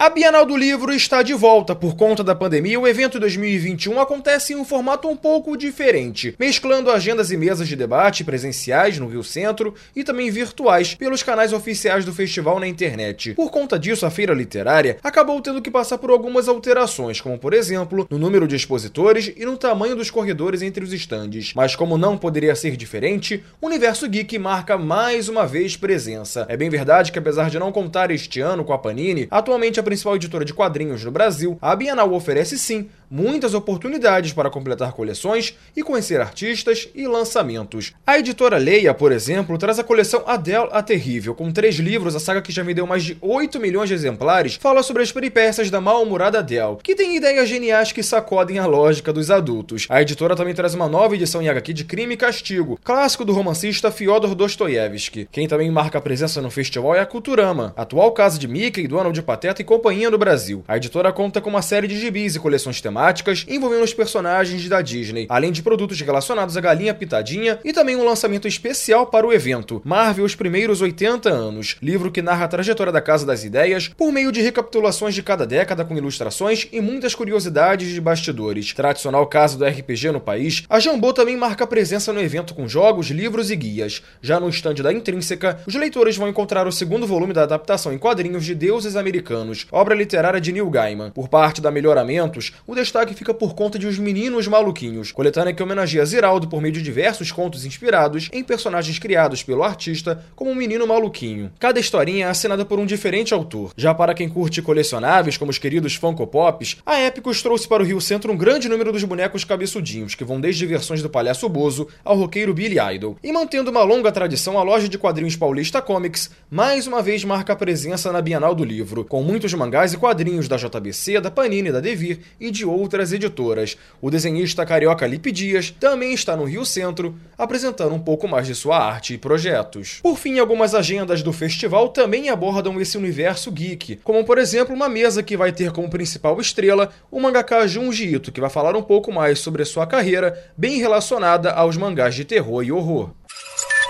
A Bienal do Livro está de volta. Por conta da pandemia, o evento 2021 acontece em um formato um pouco diferente, mesclando agendas e mesas de debate presenciais no Rio Centro e também virtuais pelos canais oficiais do festival na internet. Por conta disso, a feira literária acabou tendo que passar por algumas alterações, como por exemplo, no número de expositores e no tamanho dos corredores entre os estandes. Mas como não poderia ser diferente, o Universo Geek marca mais uma vez presença. É bem verdade que apesar de não contar este ano com a Panini, atualmente a principal editora de quadrinhos no Brasil, a Bienal oferece sim muitas oportunidades para completar coleções e conhecer artistas e lançamentos. A editora Leia, por exemplo, traz a coleção Adele a Terrível, com três livros, a saga que já vendeu mais de 8 milhões de exemplares, fala sobre as peripécias da mal-humorada Adele, que tem ideias geniais que sacodem a lógica dos adultos. A editora também traz uma nova edição em HQ de Crime e Castigo, clássico do romancista Fyodor Dostoiévski. Quem também marca a presença no festival é a Culturama, atual casa de Mickey, Donald Pateta e companhia no Brasil. A editora conta com uma série de gibis e coleções temáticas temáticas envolvendo os personagens da Disney, além de produtos relacionados à galinha pitadinha e também um lançamento especial para o evento, Marvel Os Primeiros 80 Anos, livro que narra a trajetória da Casa das Ideias por meio de recapitulações de cada década com ilustrações e muitas curiosidades de bastidores. Tradicional casa do RPG no país, a Jambô também marca presença no evento com jogos, livros e guias. Já no estande da Intrínseca, os leitores vão encontrar o segundo volume da adaptação em quadrinhos de Deuses Americanos, obra literária de Neil Gaiman. Por parte da Melhoramentos, o destaque fica por conta de Os Meninos Maluquinhos, coletânea que homenageia Ziraldo por meio de diversos contos inspirados em personagens criados pelo artista como o Menino Maluquinho. Cada historinha é assinada por um diferente autor. Já para quem curte colecionáveis, como os queridos Funko Pops, a Épicos trouxe para o Rio Centro um grande número dos bonecos cabeçudinhos, que vão desde versões do Palhaço Bozo ao roqueiro Billy Idol. E mantendo uma longa tradição, a loja de quadrinhos paulista Comics mais uma vez marca a presença na Bienal do Livro, com muitos mangás e quadrinhos da JBC, da Panini, da Devir e de outras editoras. O desenhista carioca Lipe Dias também está no Rio Centro, apresentando um pouco mais de sua arte e projetos. Por fim, algumas agendas do festival também abordam esse universo geek, como por exemplo uma mesa que vai ter como principal estrela o mangaka Junji Ito, que vai falar um pouco mais sobre sua carreira, bem relacionada aos mangás de terror e horror.